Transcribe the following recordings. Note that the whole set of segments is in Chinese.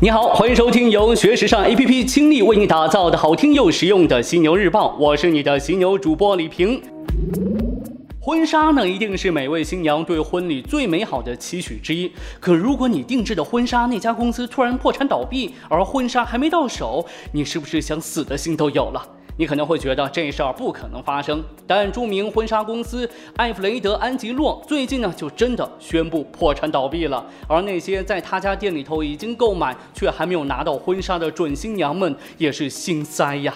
你好，欢迎收听由学时尚 APP 倾力为你打造的好听又实用的犀牛日报，我是你的犀牛主播李平。婚纱呢，一定是每位新娘对婚礼最美好的期许之一。可如果你定制的婚纱那家公司突然破产倒闭，而婚纱还没到手，你是不是想死的心都有了？你可能会觉得这事儿不可能发生，但著名婚纱公司艾弗雷德安吉洛最近呢就真的宣布破产倒闭了，而那些在他家店里头已经购买却还没有拿到婚纱的准新娘们也是心塞呀。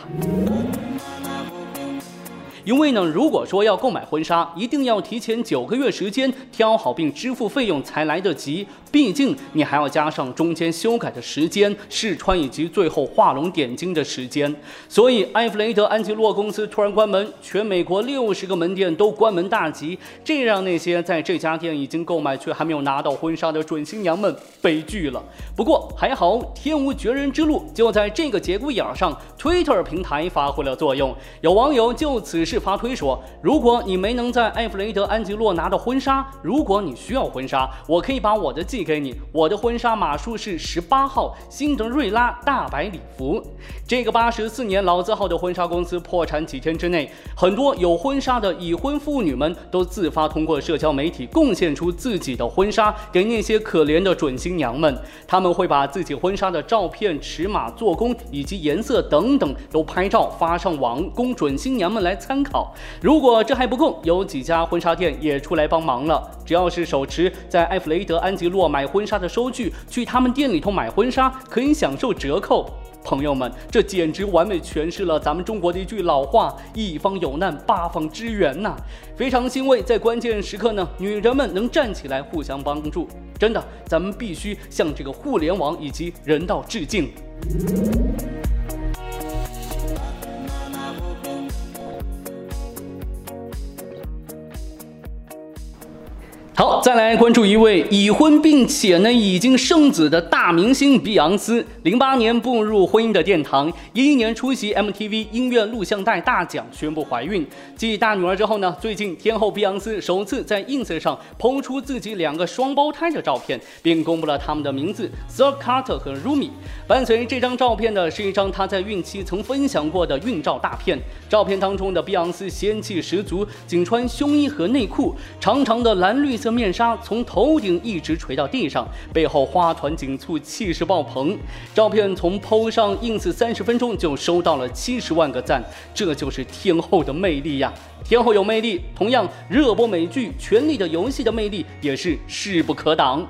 因为呢，如果说要购买婚纱，一定要提前九个月时间挑好并支付费用才来得及。毕竟你还要加上中间修改的时间、试穿以及最后画龙点睛的时间。所以，埃弗雷德安吉洛公司突然关门，全美国六十个门店都关门大吉，这让那些在这家店已经购买却还没有拿到婚纱的准新娘们悲剧了。不过还好，天无绝人之路，就在这个节骨眼上，Twitter 平台发挥了作用。有网友就此事。发推说，如果你没能在艾弗雷德安吉洛拿到婚纱，如果你需要婚纱，我可以把我的寄给你。我的婚纱码数是十八号，辛德瑞拉大白礼服。这个八十四年老字号的婚纱公司破产几天之内，很多有婚纱的已婚妇女们都自发通过社交媒体贡献出自己的婚纱给那些可怜的准新娘们。他们会把自己婚纱的照片、尺码、做工以及颜色等等都拍照发上网，供准新娘们来参考。好，如果这还不够，有几家婚纱店也出来帮忙了。只要是手持在埃弗雷德安吉洛买婚纱的收据，去他们店里头买婚纱可以享受折扣。朋友们，这简直完美诠释了咱们中国的一句老话：“一方有难，八方支援”呐。非常欣慰，在关键时刻呢，女人们能站起来互相帮助。真的，咱们必须向这个互联网以及人道致敬。好，再来关注一位已婚并且呢已经生子的大明星碧昂斯。零八年步入婚姻的殿堂，一一年出席 MTV 音乐录像带大奖，宣布怀孕。继大女儿之后呢，最近天后碧昂斯首次在 ins 上抛出自己两个双胞胎的照片，并公布了他们的名字 Sir Carter 和 Rumi。伴随这张照片的是一张她在孕期曾分享过的孕照大片。照片当中的碧昂斯仙气十足，仅穿胸衣和内裤，长长的蓝绿色。面纱从头顶一直垂到地上，背后花团锦簇，气势爆棚。照片从 PO 上 ins 三十分钟就收到了七十万个赞，这就是天后的魅力呀！天后有魅力，同样热播美剧《权力的游戏》的魅力也是势不可挡。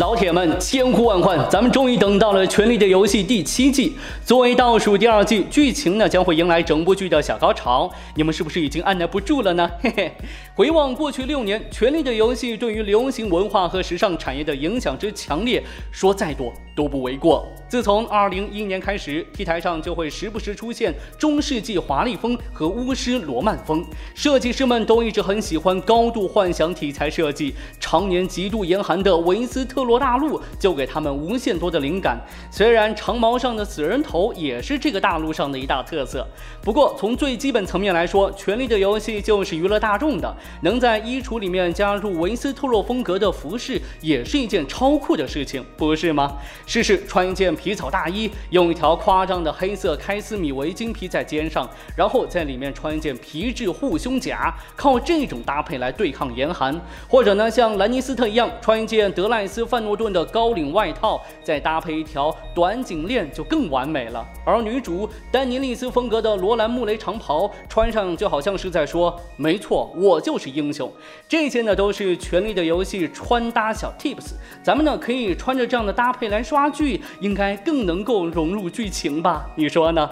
老铁们，千呼万唤，咱们终于等到了《权力的游戏》第七季。作为倒数第二季，剧情呢将会迎来整部剧的小高潮。你们是不是已经按捺不住了呢？嘿嘿，回望过去六年，《权力的游戏》对于流行文化和时尚产业的影响之强烈，说再多都不为过。自从二零一一年开始，T 台上就会时不时出现中世纪华丽风和巫师罗曼风。设计师们都一直很喜欢高度幻想题材设计，常年极度严寒的维斯特。洛大陆就给他们无限多的灵感。虽然长毛上的死人头也是这个大陆上的一大特色，不过从最基本层面来说，《权力的游戏》就是娱乐大众的。能在衣橱里面加入维斯特洛风格的服饰，也是一件超酷的事情，不是吗？试试穿一件皮草大衣，用一条夸张的黑色开司米围巾披在肩上，然后在里面穿一件皮质护胸甲，靠这种搭配来对抗严寒。或者呢，像兰尼斯特一样，穿一件德赖斯范。诺顿的高领外套，再搭配一条短颈链，就更完美了。而女主丹尼利斯风格的罗兰穆雷长袍，穿上就好像是在说：“没错，我就是英雄。”这些呢，都是《权力的游戏》穿搭小 tips。咱们呢，可以穿着这样的搭配来刷剧，应该更能够融入剧情吧？你说呢？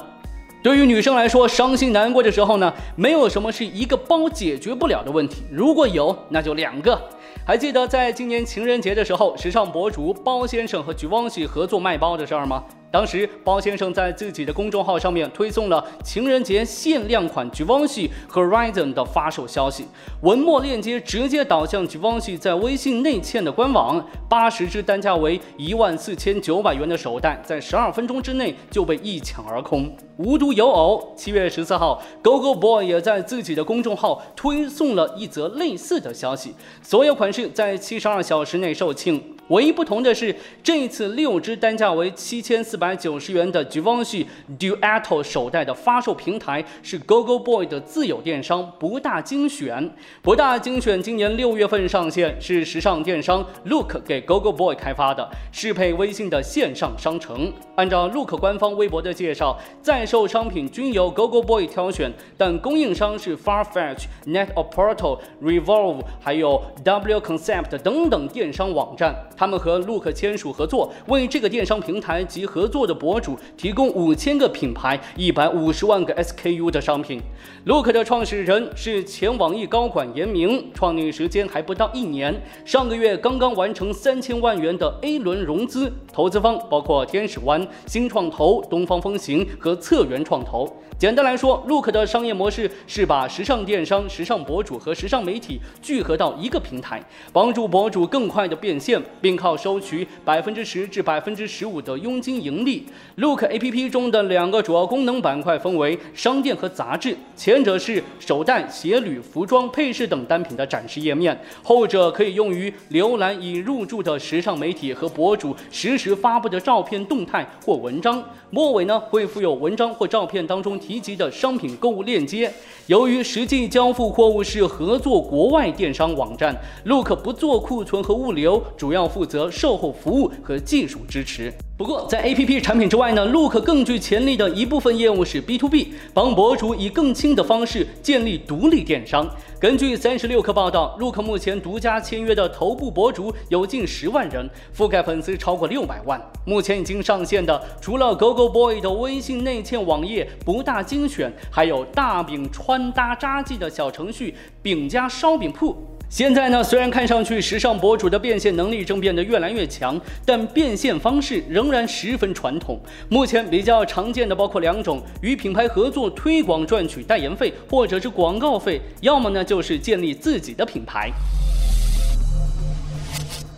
对于女生来说，伤心难过的时候呢，没有什么是一个包解决不了的问题。如果有，那就两个。还记得在今年情人节的时候，时尚博主包先生和菊汪喜合作卖包的事儿吗？当时，包先生在自己的公众号上面推送了情人节限量款 Givenchy Horizon 的发售消息，文末链接直接导向 Givenchy 在微信内嵌的官网，八十只单价为一万四千九百元的手袋，在十二分钟之内就被一抢而空。无独有偶，七月十四号，Gogo Boy 也在自己的公众号推送了一则类似的消息，所有款式在七十二小时内售罄。唯一不同的是，这一次六只单价为七千四百九十元的 Givenchy Duetto 手袋的发售平台是 Gogo Boy 的自有电商不大精选。不大精选今年六月份上线，是时尚电商 Look 给 Gogo Boy 开发的，适配微信的线上商城。按照 Look 官方微博的介绍，在售商品均由 Gogo Boy 挑选，但供应商是 Farfetch、Net-a-Porter、Revolve，还有 W Concept 等等电商网站。他们和 Look 签署合作，为这个电商平台及合作的博主提供五千个品牌、一百五十万个 SKU 的商品。Look 的创始人是前网易高管严明，创立时间还不到一年，上个月刚刚完成三千万元的 A 轮融资，投资方包括天使湾、新创投、东方风行和策源创投。简单来说，Look 的商业模式是把时尚电商、时尚博主和时尚媒体聚合到一个平台，帮助博主更快的变现，并靠收取百分之十至百分之十五的佣金盈利。Look APP 中的两个主要功能板块分为商店和杂志，前者是手袋、鞋履、服装、配饰等单品的展示页面，后者可以用于浏览已入驻的时尚媒体和博主实时发布的照片、动态或文章。末尾呢会附有文章或照片当中。提及的商品购物链接，由于实际交付货物是合作国外电商网站，Look 不做库存和物流，主要负责售后服务和技术支持。不过，在 A P P 产品之外呢，Look 更具潜力的一部分业务是 B to B，帮博主以更轻的方式建立独立电商。根据三十六氪报道，Look 目前独家签约的头部博主有近十万人，覆盖粉丝超过六百万。目前已经上线的，除了 Gogo Boy 的微信内嵌网页不大精选，还有大饼穿搭扎记的小程序饼家烧饼铺。现在呢，虽然看上去时尚博主的变现能力正变得越来越强，但变现方式仍然十分传统。目前比较常见的包括两种：与品牌合作推广赚取代言费，或者是广告费；要么呢就是建立自己的品牌。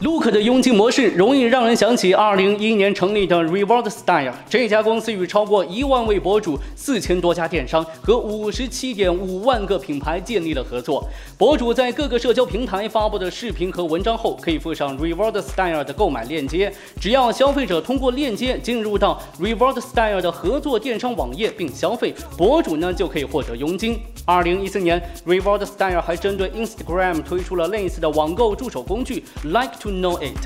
Look 的佣金模式容易让人想起2011年成立的 Reward Style。这家公司与超过一万位博主、四千多家电商和五十七点五万个品牌建立了合作。博主在各个社交平台发布的视频和文章后，可以附上 Reward Style 的购买链接。只要消费者通过链接进入到 Reward Style 的合作电商网页并消费，博主呢就可以获得佣金。2014年，Reward Style 还针对 Instagram 推出了类似的网购助手工具，Like to。Know it.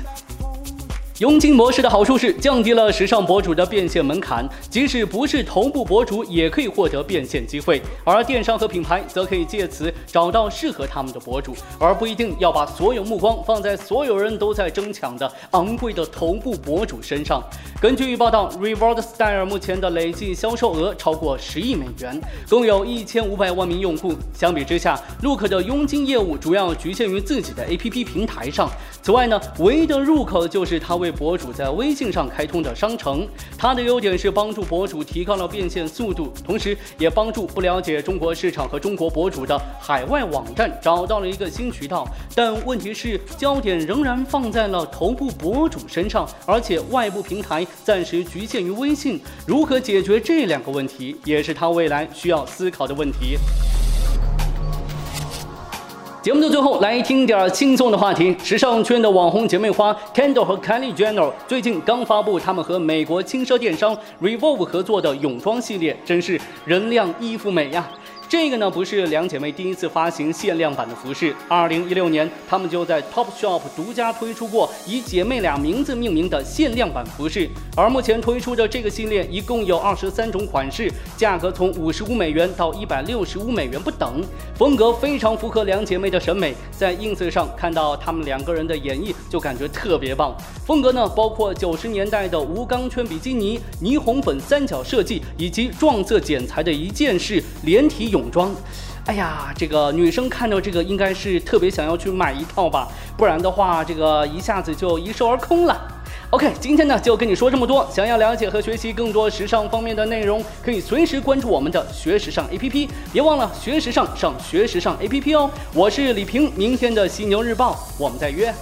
佣金模式的好处是降低了时尚博主的变现门槛，即使不是头部博主也可以获得变现机会。而电商和品牌则可以借此找到适合他们的博主，而不一定要把所有目光放在所有人都在争抢的昂贵的头部博主身上。根据报道，Reward Style 目前的累计销售额超过十亿美元，共有一千五百万名用户。相比之下，Look 的佣金业务主要局限于自己的 APP 平台上。此外呢，唯一的入口就是他为博主在微信上开通的商城，它的优点是帮助博主提高了变现速度，同时也帮助不了解中国市场和中国博主的海外网站找到了一个新渠道。但问题是，焦点仍然放在了头部博主身上，而且外部平台暂时局限于微信。如何解决这两个问题，也是他未来需要思考的问题。节目的最后，来听点轻松的话题。时尚圈的网红姐妹花 Kendall 和 Kylie Jenner 最近刚发布他们和美国轻奢电商 Revolve 合作的泳装系列，真是人靓衣服美呀！这个呢不是两姐妹第一次发行限量版的服饰。二零一六年，她们就在 Topshop 独家推出过以姐妹俩名字命名的限量版服饰。而目前推出的这个系列一共有二十三种款式，价格从五十五美元到一百六十五美元不等，风格非常符合两姐妹的审美。在 ins 上看到她们两个人的演绎，就感觉特别棒。风格呢包括九十年代的无钢圈比基尼、霓虹粉三角设计，以及撞色剪裁的一件式连体。泳装，哎呀，这个女生看到这个应该是特别想要去买一套吧，不然的话，这个一下子就一售而空了。OK，今天呢就跟你说这么多。想要了解和学习更多时尚方面的内容，可以随时关注我们的学时尚 APP，别忘了学时尚上学时尚 APP 哦。我是李平，明天的犀牛日报，我们再约。